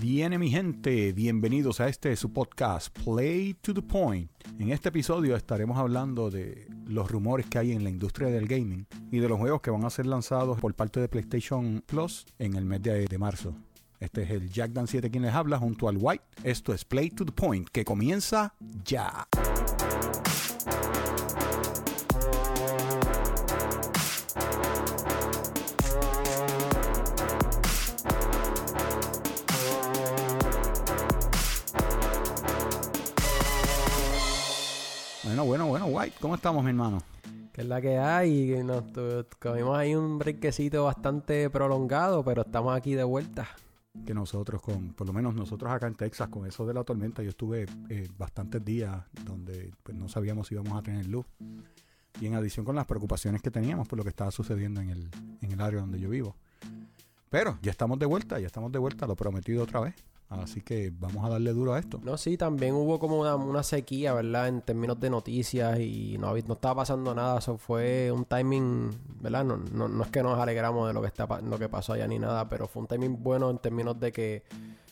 Viene mi gente, bienvenidos a este su podcast Play to the Point. En este episodio estaremos hablando de los rumores que hay en la industria del gaming y de los juegos que van a ser lanzados por parte de PlayStation Plus en el mes de, de marzo. Este es el Jack Dan 7 quien les habla junto al White. Esto es Play to the Point que comienza ya. White, ¿cómo estamos, mi hermano? Que es la que hay. Nos comimos ahí un brequecito bastante prolongado, pero estamos aquí de vuelta. Que nosotros, con, por lo menos nosotros acá en Texas, con eso de la tormenta, yo estuve eh, bastantes días donde pues, no sabíamos si íbamos a tener luz. Y en adición con las preocupaciones que teníamos por lo que estaba sucediendo en el, en el área donde yo vivo. Pero ya estamos de vuelta, ya estamos de vuelta, lo prometido otra vez. Así que vamos a darle duro a esto. No, sí, también hubo como una, una sequía, ¿verdad? En términos de noticias y no, no estaba pasando nada. Eso fue un timing, ¿verdad? No, no, no es que nos alegramos de lo que, está, lo que pasó allá ni nada, pero fue un timing bueno en términos de que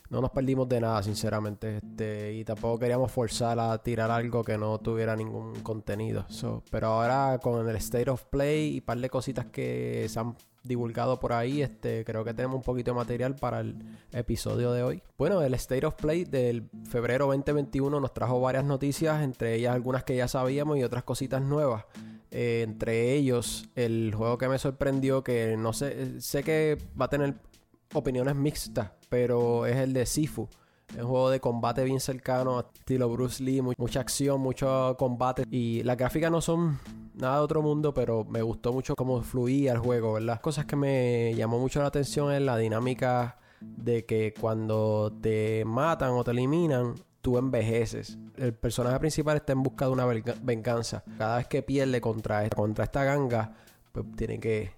no nos perdimos de nada, sinceramente. Este, y tampoco queríamos forzar a tirar algo que no tuviera ningún contenido. So, pero ahora con el State of Play y un par de cositas que se han divulgado por ahí, este, creo que tenemos un poquito de material para el episodio de hoy. Bueno, el State of Play del febrero 2021 nos trajo varias noticias, entre ellas algunas que ya sabíamos y otras cositas nuevas. Eh, entre ellos, el juego que me sorprendió, que no sé, sé que va a tener opiniones mixtas, pero es el de Sifu. Es un juego de combate bien cercano, estilo Bruce Lee, mu- mucha acción, mucho combate. Y las gráficas no son nada de otro mundo, pero me gustó mucho cómo fluía el juego, ¿verdad? Cosas que me llamó mucho la atención es la dinámica de que cuando te matan o te eliminan, tú envejeces. El personaje principal está en busca de una venga- venganza. Cada vez que pierde contra, contra esta ganga, pues tiene que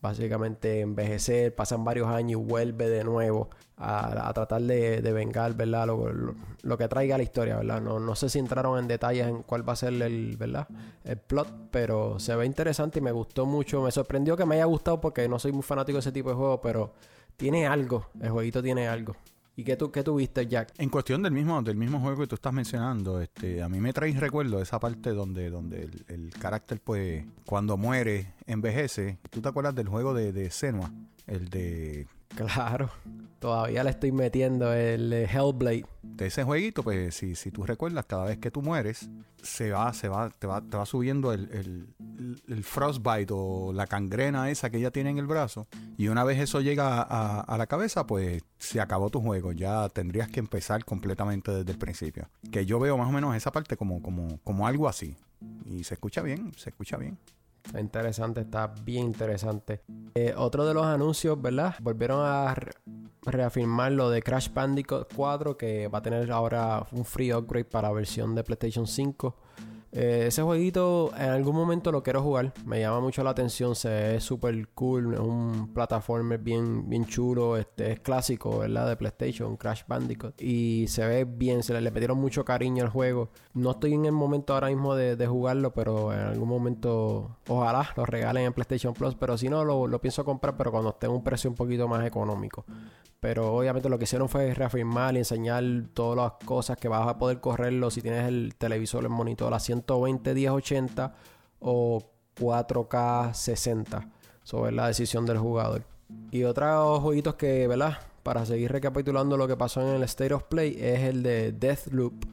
básicamente envejecer, pasan varios años y vuelve de nuevo a, a tratar de, de vengar, ¿verdad? Lo, lo- que traiga la historia, ¿verdad? No, no sé si entraron en detalles en cuál va a ser el, ¿verdad? El plot, pero se ve interesante y me gustó mucho. Me sorprendió que me haya gustado porque no soy muy fanático de ese tipo de juego, pero tiene algo, el jueguito tiene algo. ¿Y qué, tú, qué tuviste, Jack? En cuestión del mismo, del mismo juego que tú estás mencionando, este, a mí me trae recuerdo esa parte donde, donde el, el carácter, pues, cuando muere, envejece. ¿Tú te acuerdas del juego de, de Senua? El de Claro, todavía le estoy metiendo el eh, Hellblade. de ese jueguito, pues si, si tú recuerdas, cada vez que tú mueres, se va, se va, te va, te va subiendo el, frostbite o la cangrena esa que ella tiene en el brazo. Y una vez eso llega a, a la cabeza, pues se acabó tu juego. Ya tendrías que empezar completamente desde el principio. Que yo veo más o menos esa parte como, como, como algo así. Y se escucha bien, se escucha bien. Interesante, está bien interesante. Eh, otro de los anuncios, ¿verdad? Volvieron a re- reafirmar lo de Crash Bandicoot 4, que va a tener ahora un free upgrade para versión de PlayStation 5. Eh, ese jueguito en algún momento lo quiero jugar. Me llama mucho la atención. Se ve súper cool. Es un plataformer bien, bien chulo. Este es clásico, ¿verdad? De PlayStation, Crash Bandicoot. Y se ve bien. Se le, le metieron mucho cariño al juego. No estoy en el momento ahora mismo de, de jugarlo, pero en algún momento ojalá lo regalen en PlayStation Plus. Pero si no, lo, lo pienso comprar, pero cuando esté en un precio un poquito más económico. Pero obviamente lo que hicieron fue reafirmar y enseñar todas las cosas que vas a poder correrlo si tienes el televisor, el monitor a 120 1080 o 4K 60. Eso es la decisión del jugador. Y otros jueguitos que, ¿verdad? Para seguir recapitulando lo que pasó en el State of Play es el de Deathloop.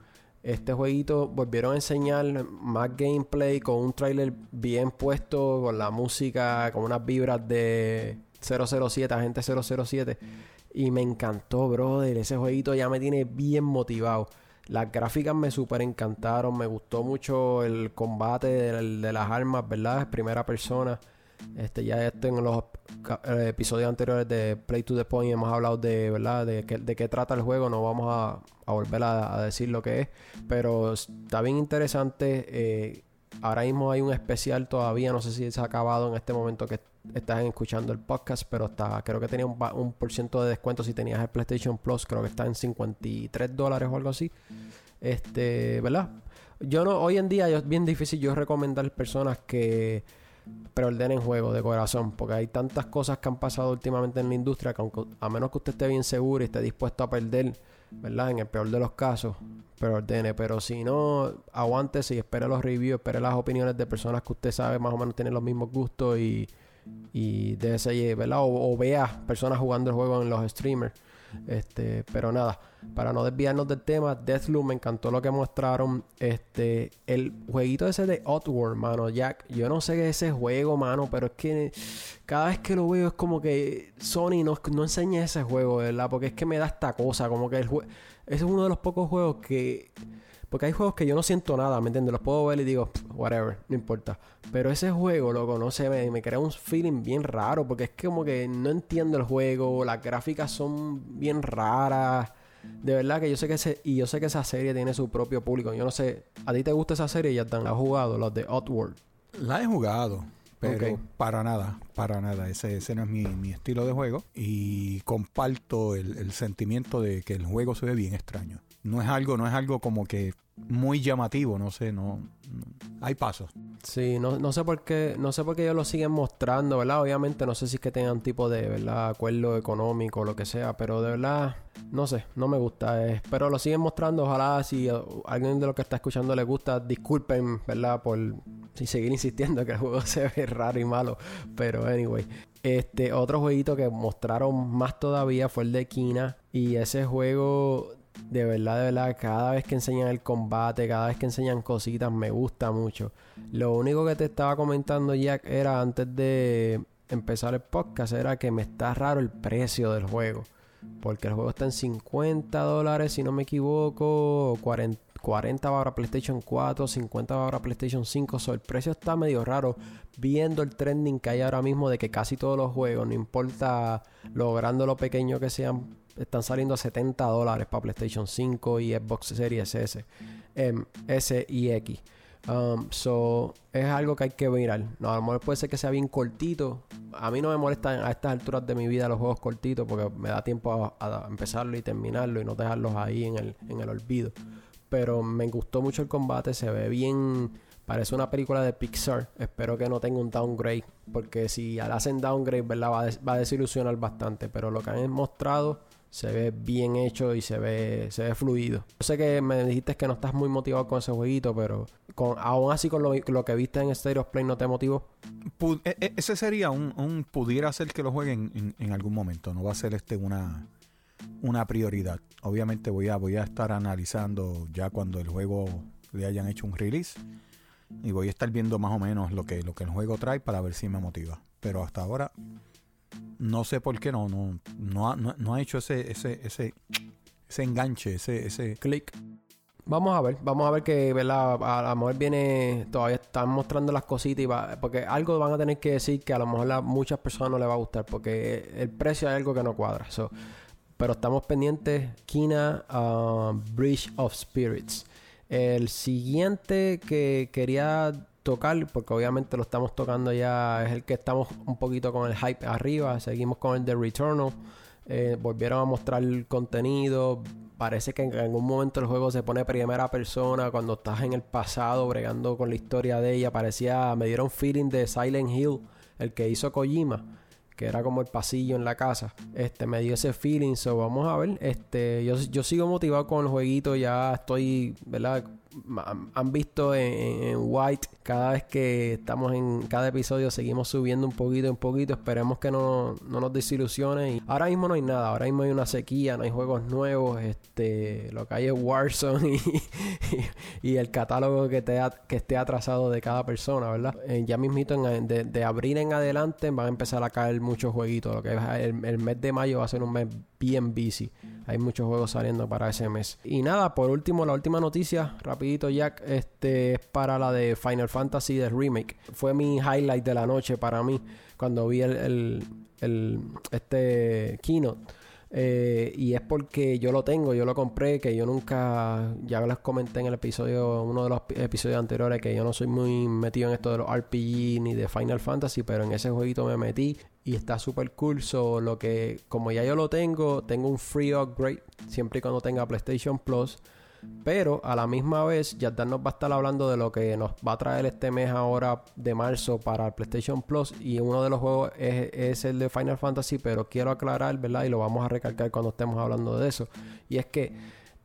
Este jueguito volvieron a enseñar más gameplay con un trailer bien puesto, con la música, con unas vibras de 007, agente 007. Y me encantó, brother. Ese jueguito ya me tiene bien motivado. Las gráficas me super encantaron. Me gustó mucho el combate de, las armas, ¿verdad? Primera persona. Este, ya esto en los eh, episodios anteriores de Play to the Point hemos hablado de, ¿verdad? De, qué- de qué trata el juego. No vamos a, volver a, a decir lo que es. Pero está bien interesante. eh, ahora mismo hay un especial todavía. No sé si se ha acabado en este momento que estás escuchando el podcast. Pero está, creo que tenía un, por ciento de descuento si tenías el PlayStation Plus. Creo que está en 53 dólares o algo así. Este, ¿verdad? Yo no, hoy en día es bien difícil yo recomendar personas que preordenen juego de corazón, porque hay tantas cosas que han pasado últimamente en la industria que a menos que usted esté bien seguro y esté dispuesto a perder, ¿verdad? En el peor de los casos, preordene. Pero si no, aguántese y espere los reviews, espere las opiniones de personas que usted sabe más o menos tienen los mismos gustos y, y déjese, ¿verdad? O, o vea personas jugando el juego en los streamers. Este, pero nada, para no desviarnos del tema, Deathloop me encantó lo que mostraron. Este, el jueguito ese de Outward, mano, Jack. Yo no sé qué es ese juego, mano, pero es que cada vez que lo veo es como que Sony no, no enseña ese juego, ¿verdad? Porque es que me da esta cosa, como que el ese es uno de los pocos juegos que porque hay juegos que yo no siento nada, ¿me entiendes? Los puedo ver y digo, whatever, no importa. Pero ese juego, loco, no sé, me, me crea un feeling bien raro. Porque es como que no entiendo el juego, las gráficas son bien raras. De verdad que yo sé que ese, y yo sé que esa serie tiene su propio público. Yo no sé, ¿a ti te gusta esa serie, ya ¿La has jugado? Los de Outward. La he jugado. Pero para nada, para nada. Ese, ese no es mi, estilo de juego. Y comparto el, el, sentimiento de que el juego se ve bien extraño. No es algo, no es algo como que muy llamativo, no sé, no, hay pasos. Sí, no, no sé por qué, no sé por qué ellos lo siguen mostrando, ¿verdad? Obviamente no sé si es que tengan tipo de, ¿verdad? Acuerdo económico o lo que sea, pero de verdad, no sé, no me gusta. Eh, pero lo siguen mostrando, ojalá si alguien de los que está escuchando le gusta, disculpen, ¿verdad? Por seguir insistiendo que el juego se ve raro y malo, pero anyway. Este, otro jueguito que mostraron más todavía fue el de Kina y ese juego de verdad, de verdad, cada vez que enseñan el combate, cada vez que enseñan cositas, me gusta mucho. Lo único que te estaba comentando, Jack, era antes de empezar el podcast, era que me está raro el precio del juego. Porque el juego está en 50 dólares, si no me equivoco, 40, 40 para PlayStation 4, 50 para PlayStation 5. So, el precio está medio raro viendo el trending que hay ahora mismo de que casi todos los juegos, no importa lo grande o lo pequeño que sean, están saliendo a 70 dólares para PlayStation 5 y Xbox Series S, em, S y X. Um, so, es algo que hay que mirar. No, a lo mejor puede ser que sea bien cortito. A mí no me molesta a estas alturas de mi vida los juegos cortitos porque me da tiempo a, empezarlo y terminarlo y no dejarlos ahí en el, en el olvido. Pero me gustó mucho el combate, se ve bien. Parece una película de Pixar. Espero que no tenga un downgrade. Porque si hacen downgrade, ¿verdad? Va va a desilusionar bastante. Pero lo que han mostrado se ve bien hecho y se ve, se ve fluido. Yo sé que me dijiste que no estás muy motivado con ese jueguito, pero con, aún así con lo, que viste en Stereo Play no te motivó. E, e, ese sería un, pudiera ser que lo jueguen en, algún momento. No va a ser este una, una prioridad. Obviamente voy a, voy a estar analizando ya cuando el juego le hayan hecho un release. Y voy a estar viendo más o menos lo que, lo que el juego trae para ver si me motiva. Pero hasta ahora no sé por qué no, no, no, ha, no, ha hecho ese, ese, ese, ese enganche, ese, ese clic. Vamos a ver, vamos a ver que a lo mejor viene, todavía están mostrando las cositas y va, porque algo van a tener que decir que a lo mejor a muchas personas no les va a gustar porque el precio es algo que no cuadra. pero estamos pendientes, Kina uh, Bridge of Spirits. El siguiente que quería tocar, porque obviamente lo estamos tocando ya, es el que estamos un poquito con el hype arriba, seguimos con el de Returnal, eh, volvieron a mostrar el contenido, parece que en algún momento el juego se pone primera persona, cuando estás en el pasado bregando con la historia de ella, parecía, me dieron feeling de Silent Hill, el que hizo Kojima que era como el pasillo en la casa. Este me dio ese feeling, so vamos a ver. Este, yo, yo sigo motivado con el jueguito, ya estoy, ¿verdad? Han visto en, White, cada vez que estamos en cada episodio seguimos subiendo un poquito un poquito. Esperemos que no, nos desilusione. Y ahora mismo no hay nada, ahora mismo hay una sequía, no hay juegos nuevos. Este, lo que hay es Warzone y, el catálogo que, te que esté atrasado de cada persona, ¿verdad? Eh, ya mismito de, de, abril en adelante van a empezar a caer muchos jueguitos. Lo que el, el mes de mayo va a ser un mes bien busy. Hay muchos juegos saliendo para ese mes. Y nada, por último, la última noticia, rapidito Jack, este es para la de Final Fantasy The Remake. Fue mi highlight de la noche para mí cuando vi el, el, este keynote. Eh, y es porque yo lo tengo, yo lo compré, que yo nunca, ya les comenté en el episodio, uno de los episodios anteriores, que yo no soy muy metido en esto de los RPG ni de Final Fantasy, pero en ese jueguito me metí y está súper cool. So, lo que, como ya yo lo tengo, tengo un free upgrade siempre y cuando tenga PlayStation Plus. Pero a la misma vez, Yardan nos va a estar hablando de lo que nos va a traer este mes ahora de marzo para el PlayStation Plus. Y uno de los juegos es, es, el de Final Fantasy, pero quiero aclarar, ¿verdad? Y lo vamos a recalcar cuando estemos hablando de eso. Y es que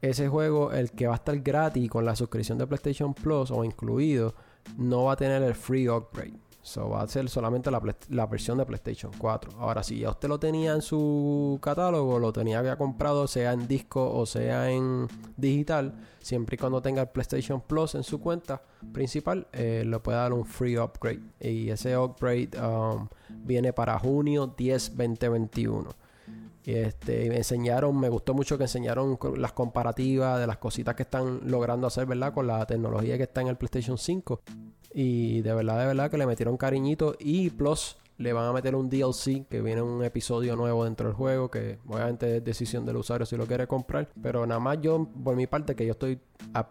ese juego, el que va a estar gratis con la suscripción de PlayStation Plus o incluido, no va a tener el free upgrade. So va a ser solamente la, la, versión de PlayStation 4. Ahora, si ya usted lo tenía en su catálogo, lo tenía ya comprado, sea en disco o sea en digital, siempre y cuando tenga el PlayStation Plus en su cuenta principal, eh, le puede dar un free upgrade. Y ese upgrade um, viene para junio 10, 2021. Y este, me enseñaron, me gustó mucho que enseñaron las comparativas de las cositas que están logrando hacer, ¿verdad? Con la tecnología que está en el PlayStation 5. Y de verdad, de verdad que le metieron cariñito. Y plus, le van a meter un DLC que viene un episodio nuevo dentro del juego. Que obviamente es decisión del usuario si lo quiere comprar. Pero nada más yo, por mi parte, que yo estoy a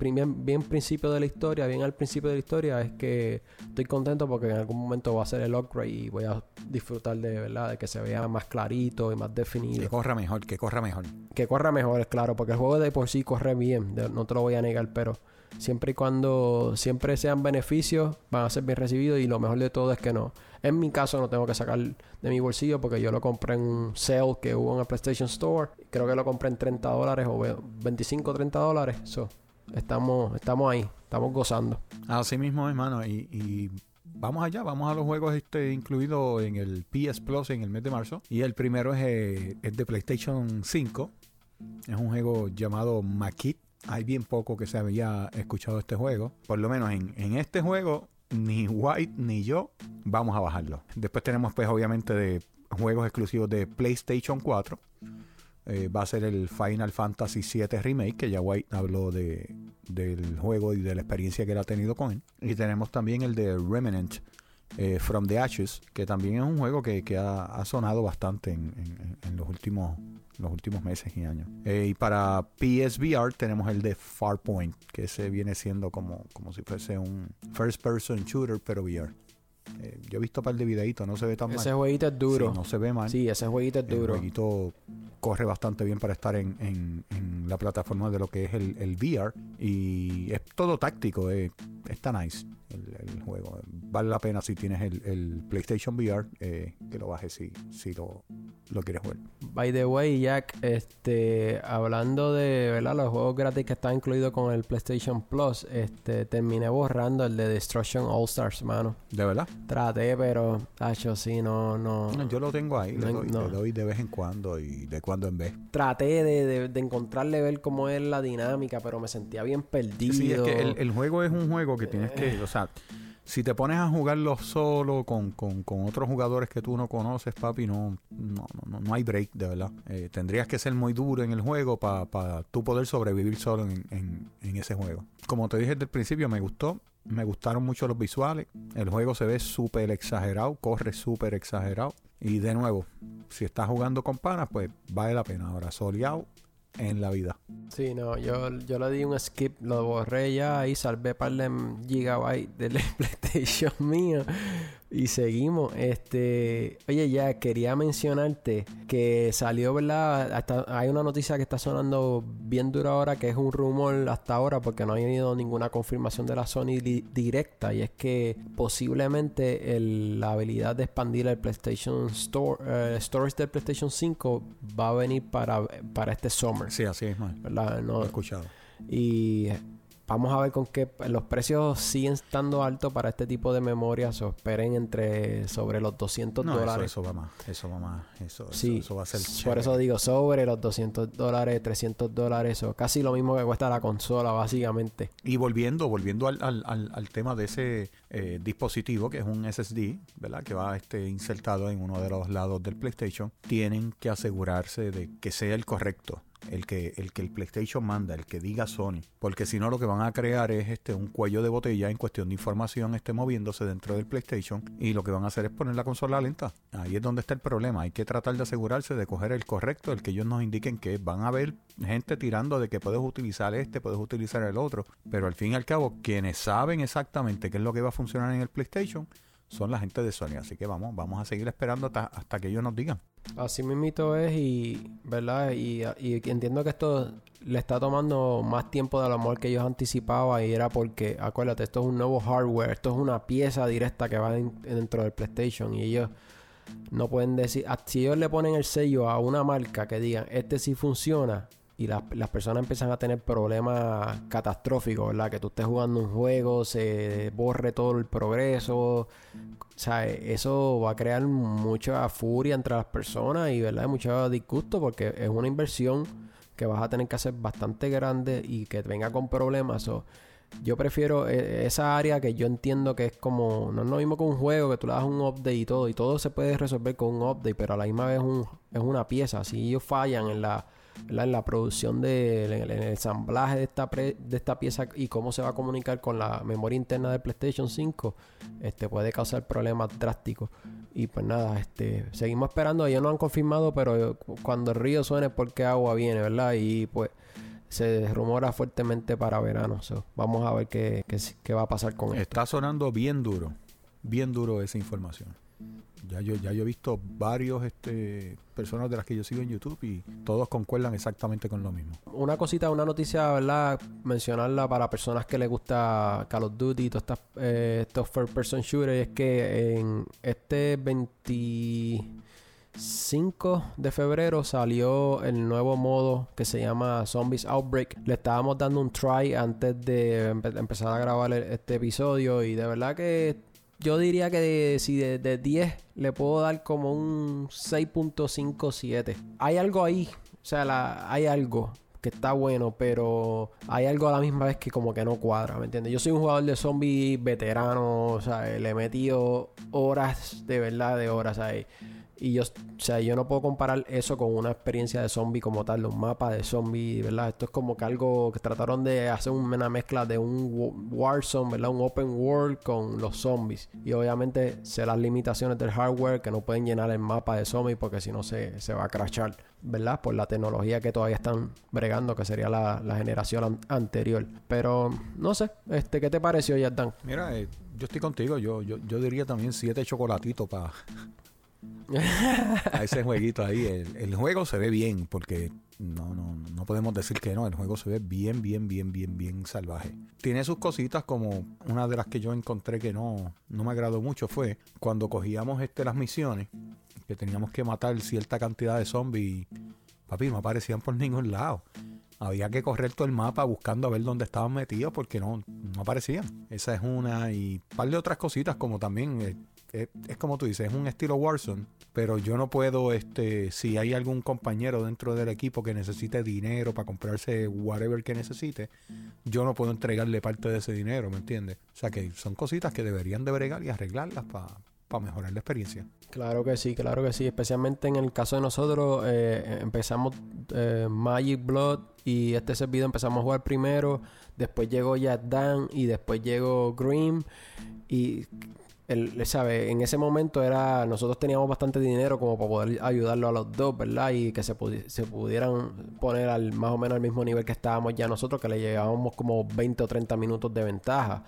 bien, bien principio de la historia, bien al principio de la historia, es que estoy contento porque en algún momento va a ser el upgrade y voy a disfrutar de verdad, de que se vea más clarito y más definido. Que corra mejor, que corra mejor. Que corra mejor, es claro, porque el juego de por sí corre bien, no te lo voy a negar, pero siempre y cuando siempre sean beneficios, van a ser bien recibidos y lo mejor de todo es que no. En mi caso no tengo que sacar de mi bolsillo porque yo lo compré en un sale que hubo en el PlayStation Store. Creo que lo compré en 30 dólares o 25 30 dólares. So, estamos, estamos ahí, estamos gozando. Así mismo, hermano. Y, y vamos allá, vamos a los juegos este, incluidos en el PS Plus en el mes de marzo. Y el primero es, eh, es de PlayStation 5. Es un juego llamado Makit hay bien poco que se había escuchado este juego. Por lo menos en, este juego, ni White ni yo vamos a bajarlo. Después tenemos, pues, obviamente, de juegos exclusivos de PlayStation 4. Eh, va a ser el Final Fantasy VII Remake, que ya White habló de, del juego y de la experiencia que él ha tenido con él. Y tenemos también el de Remnant eh, From the Ashes, que también es un juego que, ha, sonado bastante en los últimos los últimos meses y años. Eh, y para PSVR tenemos el de Farpoint, que se viene siendo como, como si fuese un first person shooter, pero VR. Eh, yo he visto un par de videitos, no se ve tan mal. Ese jueguito es duro. no se ve mal. Sí, ese jueguito es duro. El jueguito corre bastante bien para estar en, la plataforma de lo que es el, el VR. Y es todo táctico, eh, está nice el, juego. Vale la pena si tienes el, PlayStation VR eh, que lo bajes si, si lo, lo quieres jugar. By the way, Jack, este, hablando de ¿verdad? los juegos gratis que están incluidos con el PlayStation Plus, este, terminé borrando el de Destruction All Stars, mano. ¿De verdad? Traté, pero, tacho, sí, no, no. yo lo tengo ahí, le, doy, de vez en cuando y de cuando en vez. Traté de, de, encontrarle, ver cómo es la dinámica, pero me sentía bien perdido. Sí, es que el, el juego es un juego que tienes que, o sea, si te pones a jugarlo solo con, con, otros jugadores que tú no conoces, papi, no, no, no, no hay break, de verdad. Eh, tendrías que ser muy duro en el juego para pa tú poder sobrevivir solo en, en, en, ese juego. Como te dije desde el principio, me gustó. Me gustaron mucho los visuales. El juego se ve súper exagerado, corre súper exagerado. Y de nuevo, si estás jugando con panas, pues vale la pena. Ahora, soleado, en la vida. Sí, no, yo, yo le di un skip, lo borré ya y salvé par de gigabytes del PlayStation mío. Y seguimos. Este, oye, ya quería mencionarte que salió, ¿verdad? Hasta, hay una noticia que está sonando bien dura ahora, que es un rumor hasta ahora, porque no ha habido ninguna confirmación de la Sony directa. Y es que posiblemente la habilidad de expandir el PlayStation Store, eh, storage del PlayStation 5 va a venir para, para este summer. Sí, así es, ¿verdad? No, lo he escuchado. Y Vamos a ver con qué los precios siguen estando altos para este tipo de memorias. O esperen entre sobre los 200 dólares. Eso, va más. Eso va más. Eso, sí, va a ser Por eso digo sobre los 200 dólares, 300 dólares. O casi lo mismo que cuesta la consola, básicamente. Y volviendo, volviendo al, al, al, tema de ese eh, dispositivo que es un SSD, ¿verdad? Que va este, insertado en uno de los lados del PlayStation. Tienen que asegurarse de que sea el correcto el que, el que el PlayStation manda, el que diga Sony, porque si no lo que van a crear es este un cuello de botella en cuestión de información esté moviéndose dentro del PlayStation y lo que van a hacer es poner la consola lenta. Ahí es donde está el problema, hay que tratar de asegurarse de coger el correcto, el que ellos nos indiquen que van a ver gente tirando de que puedes utilizar este, puedes utilizar el otro, pero al fin y al cabo quienes saben exactamente qué es lo que va a funcionar en el PlayStation son la gente de Sony. Así que vamos, vamos a seguir esperando hasta, hasta que ellos nos digan. Así mismito es y, ¿verdad? Y, y, entiendo que esto le está tomando más tiempo de lo mejor que ellos anticipaban y era porque, acuérdate, esto es un nuevo hardware, esto es una pieza directa que va dentro del PlayStation y ellos no pueden decir, si ellos le ponen el sello a una marca que digan, este sí funciona, y las, personas empiezan a tener problemas catastróficos, ¿verdad? Que tú estés jugando un juego, se borre todo el progreso. O sea, eso va a crear mucha furia entre las personas y, ¿verdad? Mucho disgusto porque es una inversión que vas a tener que hacer bastante grande y que venga con problemas. yo prefiero e, esa área que yo entiendo que es como, no es lo mismo que un juego, que tú le das un update y todo, y todo se puede resolver con un update, pero a la misma vez es una pieza. Si ellos fallan en la en la producción de, en el, ensamblaje de esta, de esta pieza y cómo se va a comunicar con la memoria interna del PlayStation 5, este puede causar problemas drásticos. Y pues nada, este seguimos esperando, ellos no han confirmado, pero cuando el río suene porque agua viene, ¿verdad? Y pues se rumora fuertemente para verano. vamos a ver qué, qué, va a pasar con esto. Está sonando bien duro, bien duro esa información. Ya yo, ya yo he visto varios este, personas de las que yo sigo en YouTube y todos concuerdan exactamente con lo mismo. Una cosita, una noticia, ¿verdad? Mencionarla para personas que les gusta Call of Duty y todos eh, estos first person shooters es que en este 25 de febrero salió el nuevo modo que se llama Zombies Outbreak. Le estábamos dando un try antes de empezar a grabar este episodio y de verdad que yo diría que si de, 10 le puedo dar como un 6.57. Hay algo ahí, o sea, hay algo que está bueno, pero hay algo a la misma vez que como que no cuadra, ¿me entiendes? Yo soy un jugador de zombies veterano, o sea, le he metido horas, de verdad, de horas ahí. Y yo, o sea, yo no puedo comparar eso con una experiencia de zombie como tal, un mapa de zombie, ¿verdad? Esto es como que algo que trataron de hacer una mezcla de un Warzone, ¿verdad? Un open world con los zombies. Y obviamente sé las limitaciones del hardware que no pueden llenar el mapa de zombies porque si no se, se va a crashar, ¿verdad? Por la tecnología que todavía están bregando, que sería la, generación anterior. Pero no sé, este, ¿qué te pareció, Yardan? Mira, eh, yo estoy contigo, yo, yo, yo diría también siete chocolatitos para a ese jueguito ahí. El, juego se ve bien, porque no, no, no podemos decir que no. El juego se ve bien, bien, bien, bien, bien salvaje. Tiene sus cositas como una de las que yo encontré que no, no me agradó mucho fue cuando cogíamos este, las misiones, que teníamos que matar cierta cantidad de zombies. Papi, no aparecían por ningún lado. Había que correr todo el mapa buscando a ver dónde estaban metidos porque no, no aparecían. Esa es una y un par de otras cositas como también eh, es, como tú dices, es un estilo Warzone, pero yo no puedo, este, si hay algún compañero dentro del equipo que necesite dinero para comprarse whatever que necesite, yo no puedo entregarle parte de ese dinero, ¿me entiendes? O sea que son cositas que deberían de bregar y arreglarlas para mejorar la experiencia. Claro que sí, claro que sí. Especialmente en el caso de nosotros, eh, empezamos eh, Magic Blood y este servidor empezamos a jugar primero. Después llegó Jack Dan y después llegó Grim. Y él, sabe, en ese momento era, nosotros teníamos bastante dinero como para poder ayudarlo a los dos, ¿verdad? Y que se, se pudieran poner al más o menos al mismo nivel que estábamos ya nosotros, que le llevábamos como 20 o 30 minutos de ventaja.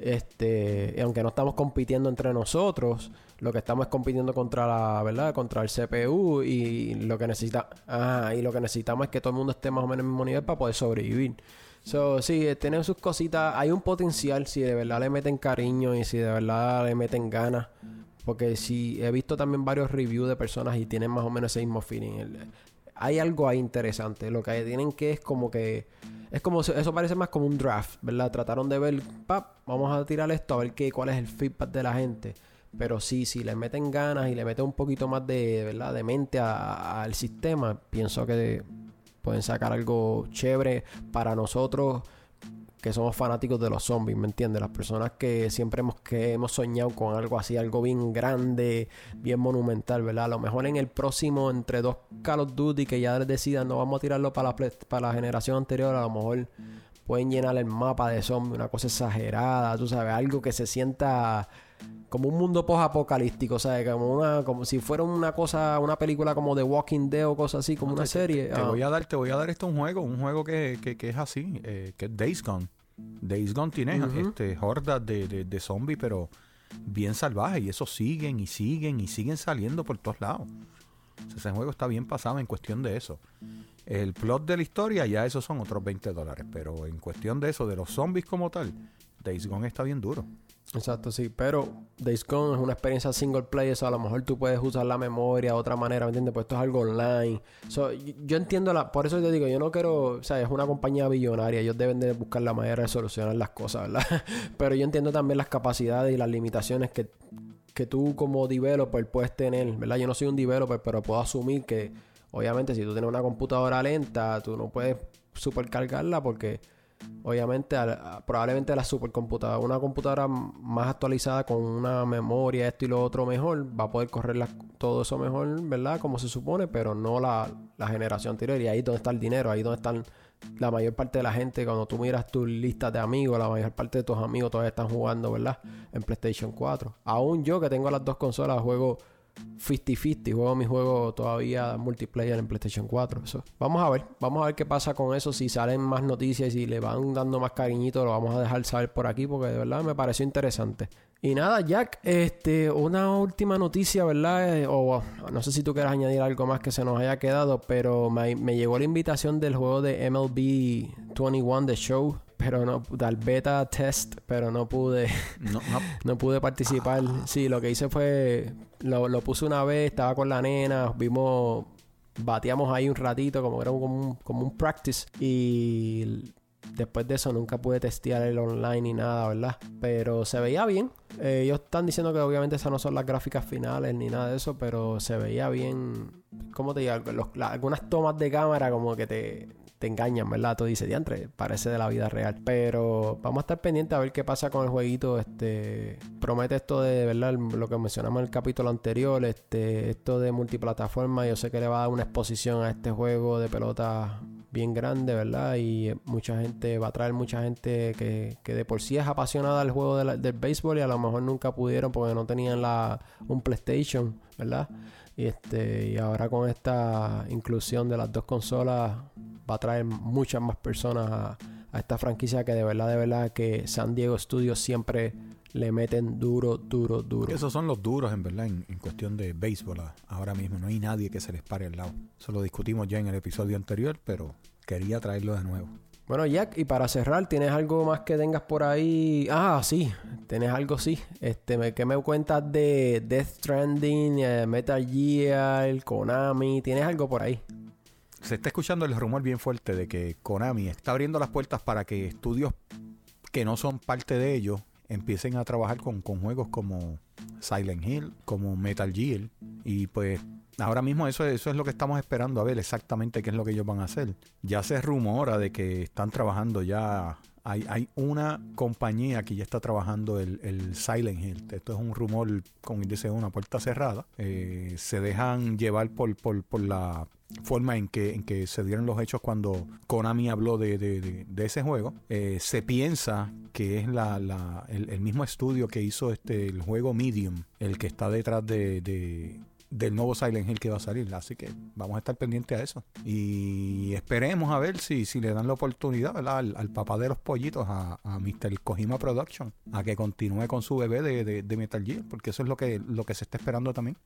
Este, y aunque no estamos compitiendo entre nosotros, lo que estamos es compitiendo contra la, ¿verdad? Contra el CPU y lo que necesita, ah, y lo que necesitamos es que todo el mundo esté más o menos en mismo nivel para poder sobrevivir. So, sí, eh, tienen sus cositas. Hay un potencial si de verdad le meten cariño y si de verdad le meten ganas. Porque si he visto también varios reviews de personas y tienen más o menos ese mismo feeling. hay algo ahí interesante. Lo que tienen que es como que. Es como. Eso parece más como un draft, ¿verdad? Trataron de ver. Pap, vamos a tirar esto a ver qué, cuál es el feedback de la gente. Pero sí, si le meten ganas y le meten un poquito más de, ¿verdad? de mente al sistema, pienso que pueden sacar algo chévere para nosotros que somos fanáticos de los zombies, ¿me entiendes? Las personas que siempre hemos, que hemos soñado con algo así, algo bien grande, bien monumental, ¿verdad? A lo mejor en el próximo, entre dos Call of Duty que ya decidan, no vamos a tirarlo para la, para la generación anterior, a lo mejor pueden llenar el mapa de zombies, una cosa exagerada, tú sabes, algo que se sienta como un mundo post-apocalíptico, ¿sabes? Como una, como si fuera una cosa, una película como The Walking Dead o cosas así, como una serie. Te, voy a dar, te voy a dar esto un juego, un juego que, que, es así, eh, que es Days Gone. Days Gone tiene este, hordas de, de, zombies, pero bien salvajes y esos siguen y siguen y siguen saliendo por todos lados. ese juego está bien pasado en cuestión de eso. El plot de la historia, ya esos son otros 20 dólares. Pero en cuestión de eso, de los zombies como tal, Days Gone está bien duro. Exacto, sí. Pero Days Gone es una experiencia single player. Eso a lo mejor tú puedes usar la memoria de otra manera, ¿me entiendes? Pues esto es algo online. yo entiendo la... Por eso te digo, yo no quiero... O sea, es una compañía billonaria. Ellos deben de buscar la manera de solucionar las cosas, ¿verdad? Pero yo entiendo también las capacidades y las limitaciones que, que tú como developer puedes tener, ¿verdad? Yo no soy un developer, pero puedo asumir que Obviamente, si tú tienes una computadora lenta, tú no puedes supercargarla porque obviamente probablemente la supercomputadora, una computadora más actualizada con una memoria, esto y lo otro mejor, va a poder correr todo eso mejor, ¿verdad? Como se supone, pero no la, la generación anterior. Y ahí es donde está el dinero, ahí es donde están la mayor parte de la gente, cuando tú miras tus listas de amigos, la mayor parte de tus amigos todavía están jugando, ¿verdad? En PlayStation 4. Aún yo que tengo las dos consolas, juego 50-50. Juego mi juego todavía multiplayer en PlayStation 4. Eso. Vamos a ver. Vamos a ver qué pasa con eso. Si salen más noticias y si le van dando más cariñito, lo vamos a dejar saber por aquí porque de verdad me pareció interesante. Y nada, Jack, este, una última noticia, ¿verdad? Eh, o no sé si tú quieras añadir algo más que se nos haya quedado, pero me, me llegó la invitación del juego de MLB 21 The Show pero no dar beta test, pero no pude no, no. pude participar. Sí, lo que hice fue lo, lo, puse una vez, estaba con la nena, vimos bateamos ahí un ratito como era como un, como un practice y después de eso nunca pude testear el online ni nada, ¿verdad? Pero se veía bien. Eh, ellos están diciendo que obviamente esas no son las gráficas finales ni nada de eso, pero se veía bien. ¿Cómo te digo? algunas tomas de cámara como que te, te engañan, ¿verdad? Tú dices, diantre, parece de la vida real. Pero vamos a estar pendientes a ver qué pasa con el jueguito. Este promete esto de, ¿verdad? Lo que mencionamos en el capítulo anterior, este, esto de multiplataforma. Yo sé que le va a dar una exposición a este juego de pelota bien grande, ¿verdad? Y mucha gente, va a traer mucha gente que, que de por sí es apasionada del juego del béisbol y a lo mejor nunca pudieron porque no tenían la, un PlayStation, ¿verdad? Y, este, y ahora con esta inclusión de las dos consolas va a traer muchas más personas a, esta franquicia que de verdad, de verdad que San Diego Studios siempre le meten duro, duro, duro. Esos son los duros, en verdad, en, cuestión de béisbol ahora mismo. No hay nadie que se les pare al lado. Eso lo discutimos ya en el episodio anterior, pero quería traerlo de nuevo. Bueno, Jack, y para cerrar, ¿tienes algo más que tengas por ahí? Ah, sí, tienes algo, sí. Este, ¿Qué me cuentas de Death Stranding, eh, Metal Gear, Konami? ¿Tienes algo por ahí? Se está escuchando el rumor bien fuerte de que Konami está abriendo las puertas para que estudios que no son parte de ellos empiecen a trabajar con, juegos como Silent Hill, como Metal Gear. Y pues ahora mismo eso, eso es lo que estamos esperando a ver exactamente qué es lo que ellos van a hacer. Ya se rumora de que están trabajando ya hay, una compañía que ya está trabajando el, el, Silent Hill. Esto es un rumor, como dice, una puerta cerrada. Eh, se dejan llevar por, por, la forma en que, se dieron los hechos cuando Konami habló de, ese juego. Eh, se piensa que es la, el, mismo estudio que hizo este, el juego Medium, el que está detrás de, del nuevo Silent Hill que va a salir. Así que vamos a estar pendientes a eso. Y esperemos a ver si, si le dan la oportunidad Al, papá de los pollitos, a, a Mr. Kojima Production, a que continúe con su bebé de, de, Metal Gear, porque eso es lo que, lo que se está esperando también.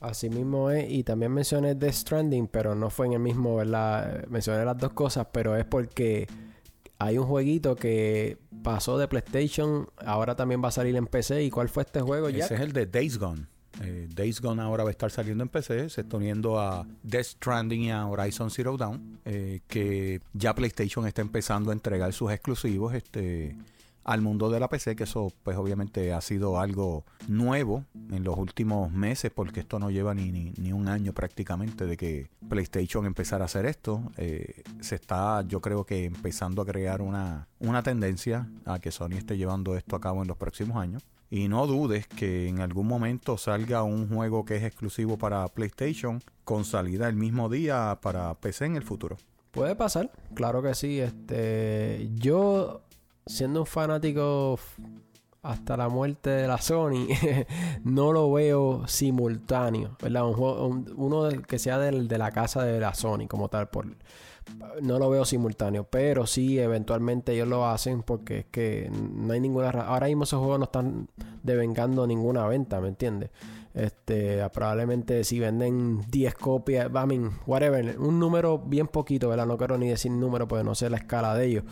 Así mismo es, y también mencioné Death Stranding, pero no fue en el mismo, ¿verdad? Mencioné las dos cosas, pero es porque hay un jueguito que pasó de PlayStation, ahora también va a salir en PC. ¿Y cuál fue este juego ya? Ese es el de Days Gone. Eh, Days Gone ahora va a estar saliendo en PC, se está uniendo a Death Stranding y a Horizon Zero Dawn, eh, que ya PlayStation está empezando a entregar sus exclusivos este, al mundo de la PC, que eso pues obviamente ha sido algo nuevo en los últimos meses, porque esto no lleva ni, ni, un año prácticamente de que PlayStation empezara a hacer esto. Eh, se está yo creo que empezando a crear una, una tendencia a que Sony esté llevando esto a cabo en los próximos años. Y no dudes que en algún momento salga un juego que es exclusivo para PlayStation con salida el mismo día para PC en el futuro. Puede pasar, claro que sí. Este, yo siendo un fanático hasta la muerte de la Sony, no lo veo simultáneo, ¿verdad? Un juego, uno que sea del, de la casa de la Sony como tal, por, no lo veo simultáneo, pero sí, eventualmente ellos lo hacen porque es que no hay ninguna... Ahora mismo esos juegos no están devengando ninguna venta, ¿me entiendes? Este, probablemente si venden 10 copias, I mean, whatever, un número bien poquito, ¿verdad? No quiero ni decir número porque no sé la escala de ellos,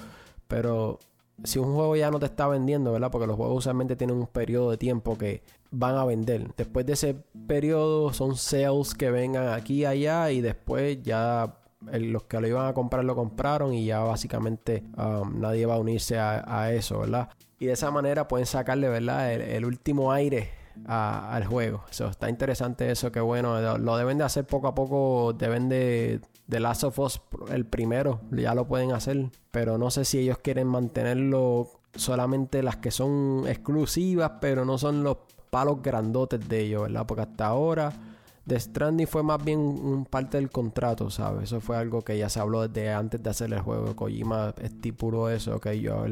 pero si un juego ya no te está vendiendo, ¿verdad? Porque los juegos usualmente tienen un periodo de tiempo que van a vender. Después de ese periodo son sales que vengan aquí y allá y después ya los que lo iban a comprar lo compraron y ya básicamente um, nadie va a unirse a, eso, ¿verdad? Y de esa manera pueden sacarle, ¿verdad? El, último aire al juego. Eso está interesante eso, que bueno, lo deben de hacer poco a poco, deben de The Last of Us, el primero, ya lo pueden hacer, pero no sé si ellos quieren mantenerlo solamente las que son exclusivas, pero no son los palos grandotes de ellos, ¿verdad? Porque hasta ahora The Stranding fue más bien un parte del contrato, ¿sabes? Eso fue algo que ya se habló desde antes de hacer el juego. Kojima estipuló eso, que yo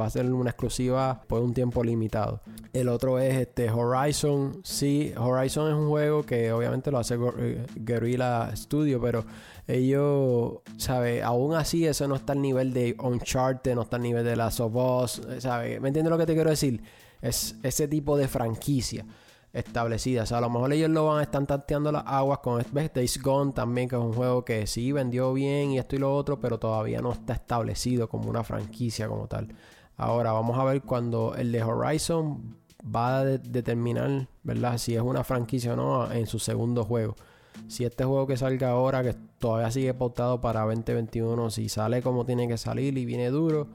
va a ser una exclusiva por un tiempo limitado. El otro es este Horizon. Sí, Horizon es un juego que obviamente lo hace eh, Guerrilla Studio, pero ellos, ¿sabes? Aún así, eso no está al nivel de Uncharted, no está al nivel de Last of Us, ¿sabes? ¿Me entiendes lo que te quiero decir? Es ese tipo de franquicia establecidas. O sea, a lo mejor ellos lo van a estar tanteando las aguas con ¿ves? Days Gone también, que es un juego que sí vendió bien y esto y lo otro, pero todavía no está establecido como una franquicia como tal. Ahora vamos a ver cuando el de Horizon va a determinar, ¿verdad? Si es una franquicia o no en su segundo juego. Si este juego que salga ahora, que todavía sigue pautado para 2021, si sale como tiene que salir y viene duro,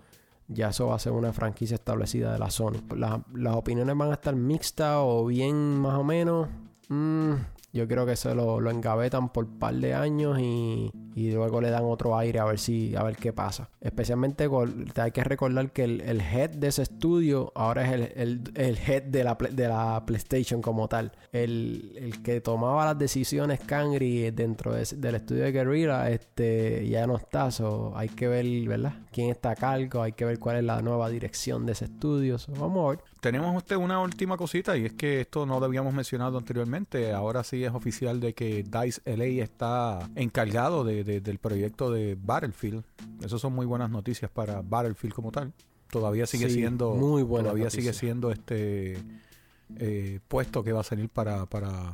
ya eso va a ser una franquicia establecida de la Sony. las opiniones van a estar mixtas o bien más o menos. Mm, yo creo que se lo, lo engavetan por un par de años y, y, luego le dan otro aire a ver si a ver qué pasa. Especialmente te hay que recordar que el, el, head de ese estudio ahora es el, el, el head de la, de la PlayStation como tal. El, que tomaba las decisiones Kangri dentro del estudio de Guerrilla este, ya no está. So, hay que ver, ¿verdad? Quién está a cargo, hay que ver cuál es la nueva dirección de ese estudio. vamos a ver. Tenemos usted una última cosita y es que esto no lo habíamos mencionado anteriormente. Ahora sí es oficial de que DICE LA está encargado de, del proyecto de Battlefield. Esas son muy buenas noticias para Battlefield como tal. Todavía sigue siendo muy todavía sigue siendo este eh, puesto que va a salir para, para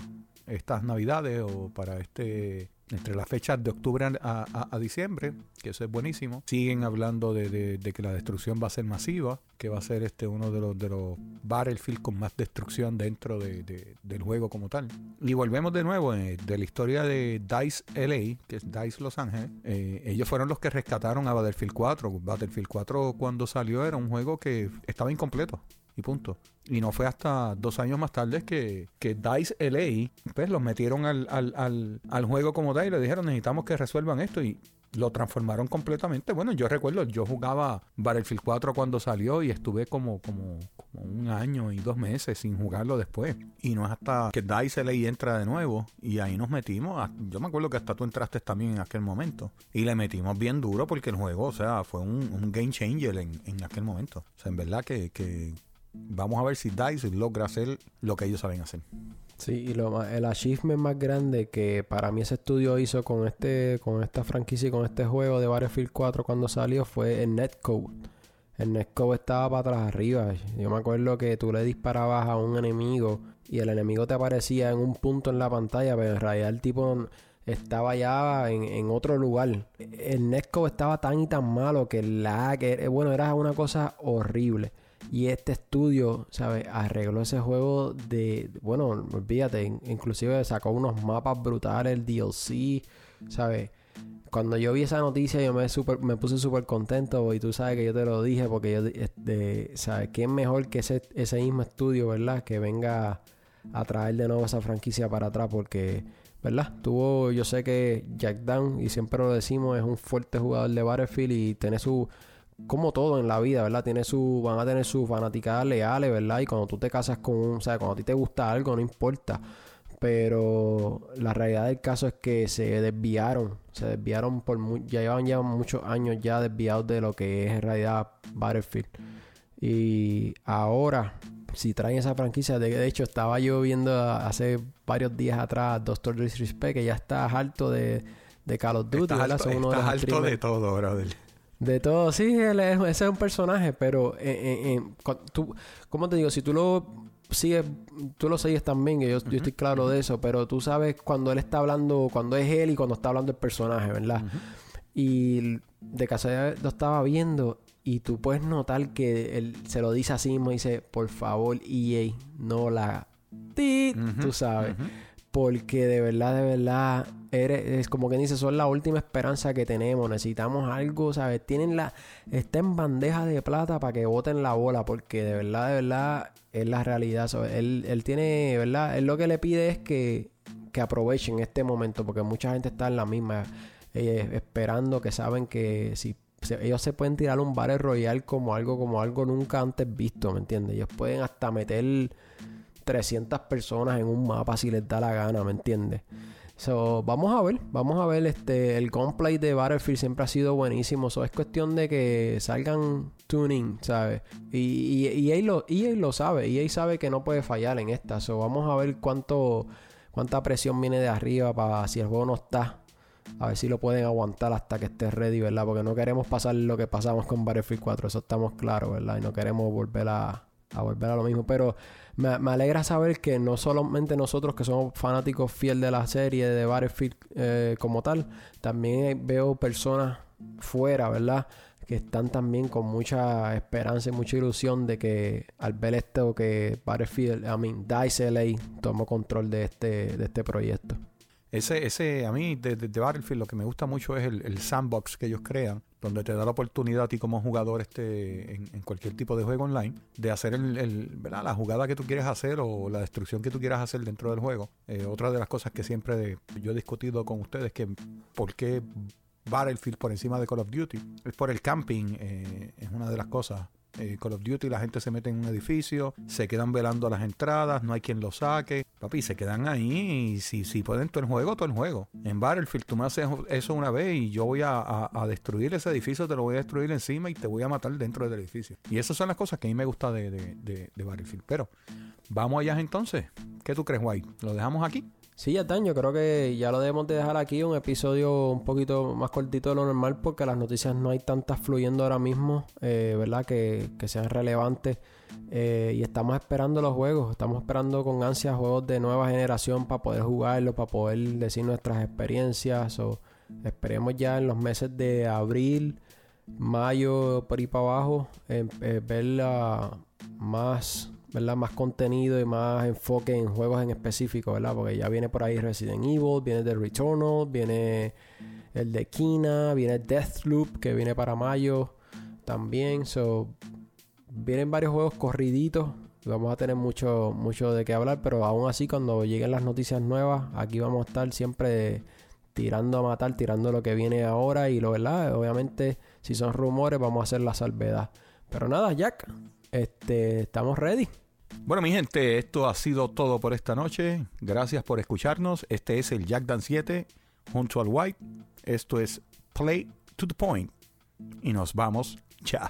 estas navidades o para este entre las fechas de octubre a, diciembre, que eso es buenísimo. Siguen hablando de, que la destrucción va a ser masiva, que va a ser este uno de los, de los Battlefield con más destrucción dentro del juego como tal. Y volvemos de nuevo eh, de la historia de DICE LA, que es DICE Los Ángeles. Eh, ellos fueron los que rescataron a Battlefield 4. Battlefield 4 cuando salió era un juego que estaba incompleto y punto. Y no fue hasta dos años más tarde que, que DICE LA pues los metieron al, al, al, juego como tal y le dijeron necesitamos que resuelvan esto y lo transformaron completamente. Bueno, yo recuerdo, yo jugaba Battlefield 4 cuando salió y estuve como, como, como un año y dos meses sin jugarlo después. Y no es hasta que DICE LA entra de nuevo y ahí nos metimos. yo me acuerdo que hasta tú entraste también en aquel momento. Y le metimos bien duro porque el juego, o sea, fue un, un game changer en, en aquel momento. O sea, en verdad que, que vamos a ver si DICE logra hacer lo que ellos saben hacer. Sí, y lo el achievement más grande que para mí ese estudio hizo con este con esta franquicia y con este juego de Battlefield 4 cuando salió fue el netcode. El netcode estaba para atrás arriba. Yo me acuerdo que tú le disparabas a un enemigo y el enemigo te aparecía en un punto en la pantalla, pero en realidad el tipo estaba ya en, otro lugar. El netcode estaba tan y tan malo que la que bueno, era una cosa horrible. Y este estudio, ¿sabes? Arregló ese juego de, bueno, olvídate, inclusive sacó unos mapas brutales, el DLC, ¿sabes? Cuando yo vi esa noticia yo me, super, me puse súper contento y tú sabes que yo te lo dije porque yo, este, ¿sabes? ¿Qué es mejor que ese, ese mismo estudio, ¿verdad? Que venga a traer de nuevo esa franquicia para atrás porque... ¿verdad? Tuvo, yo sé que Jack Down, y siempre lo decimos, es un fuerte jugador de Battlefield y tiene su, como todo en la vida, ¿verdad? Tiene su, van a tener sus fanaticadas leales, ¿verdad? Y cuando tú te casas con un, o sea, cuando a ti te gusta algo, no importa. Pero la realidad del caso es que se desviaron, se desviaron por, ya llevan ya muchos años ya desviados de lo que es en realidad Battlefield. Y ahora si traen esa franquicia. De, hecho, estaba yo viendo hace varios días atrás Doctor Disrespect, que ya está harto de, de Call of Duty. Estás alto, alto de todo, brother. De todo, sí, ese es un personaje, pero eh, eh, eh tú, ¿cómo te digo? Si tú lo sigues, tú lo sigues también, yo, yo estoy claro de eso, pero tú sabes cuando él está hablando, cuando es él y cuando está hablando el personaje, ¿verdad? Y de casualidad lo estaba viendo y tú puedes notar que él se lo dice así mismo, dice, por favor, EA, no la... tú sabes. Porque de verdad, de verdad, eres, es como que dice, son la última esperanza que tenemos. Necesitamos algo, ¿sabes? Tienen la... Está en bandeja de plata para que voten la bola. Porque de verdad, de verdad, es la realidad. Él, él tiene, ¿verdad? Él lo que le pide es que, que aprovechen este momento. Porque mucha gente está en la misma... Eh, esperando que saben que si ellos se pueden tirar un Battle Royale como algo, como algo nunca antes visto, ¿me entiendes? Ellos pueden hasta meter 300 personas en un mapa si les da la gana, ¿me entiendes? So, vamos a ver, vamos a ver, este, el gunplay de Battlefield siempre ha sido buenísimo, so, es cuestión de que salgan tuning, ¿sabes? Y, y, EA, lo, EA lo sabe, EA sabe que no puede fallar en esta, so, vamos a ver cuánto, cuánta presión viene de arriba para si el juego no está, a ver si lo pueden aguantar hasta que esté ready, ¿verdad? Porque no queremos pasar lo que pasamos con Battlefield 4, eso estamos claros, ¿verdad? Y no queremos volver a volver a lo mismo, pero me, alegra saber que no solamente nosotros que somos fanáticos fiel de la serie de Battlefield eh, como tal, también veo personas fuera, ¿verdad? Que están también con mucha esperanza y mucha ilusión de que al ver esto que Battlefield, I mean, DICE LA tomó control de este, de este proyecto. Ese, ese, a mí, de, Battlefield, lo que me gusta mucho es el, sandbox que ellos crean, donde te da la oportunidad a ti como jugador este, en, cualquier tipo de juego online, de hacer el, ¿verdad? la jugada que tú quieres hacer o la destrucción que tú quieras hacer dentro del juego. Eh, otra de las cosas que siempre yo he discutido con ustedes, que por qué Battlefield por encima de Call of Duty, es por el camping, eh, es una de las cosas eh, Call of Duty la gente se mete en un edificio, se quedan velando las entradas, no hay quien lo saque. Papi, se quedan ahí y si, si pueden todo el juego, todo el juego. En Battlefield tú me haces eso una vez y yo voy a, destruir ese edificio, te lo voy a destruir encima y te voy a matar dentro del edificio. Y esas son las cosas que a mí me gusta de, de, de Battlefield. Pero, vamos allá entonces. ¿Qué tú crees, White? ¿Lo dejamos aquí? Sí, ya. Yo creo que ya lo debemos de dejar aquí. Un episodio un poquito más cortito de lo normal porque las noticias no hay tantas fluyendo ahora mismo, eh, ¿verdad? Que, sean relevantes. Eh, y estamos esperando los juegos. Estamos esperando con ansia juegos de nueva generación para poder jugarlos, para poder decir nuestras experiencias. O esperemos ya en los meses de abril, mayo, por ahí para abajo, eh, ver más ¿verdad? Más contenido y más enfoque en juegos en específico, ¿verdad? Porque ya viene por ahí Resident Evil, viene The Returnal, viene el de Kina, viene Deathloop, que viene para mayo también. So, vienen varios juegos corriditos. Vamos a tener mucho, mucho de qué hablar, pero aún así cuando lleguen las noticias nuevas, aquí vamos a estar siempre tirando a matar, tirando lo que viene ahora y lo verdad, obviamente si son rumores vamos a hacer la salvedad. Pero nada, Jack, este, estamos ready. Bueno, mi gente, esto ha sido todo por esta noche. Gracias por escucharnos. Este es el Jack Dan 7 junto al White. Esto es Play to the Point. Y nos vamos. Chao.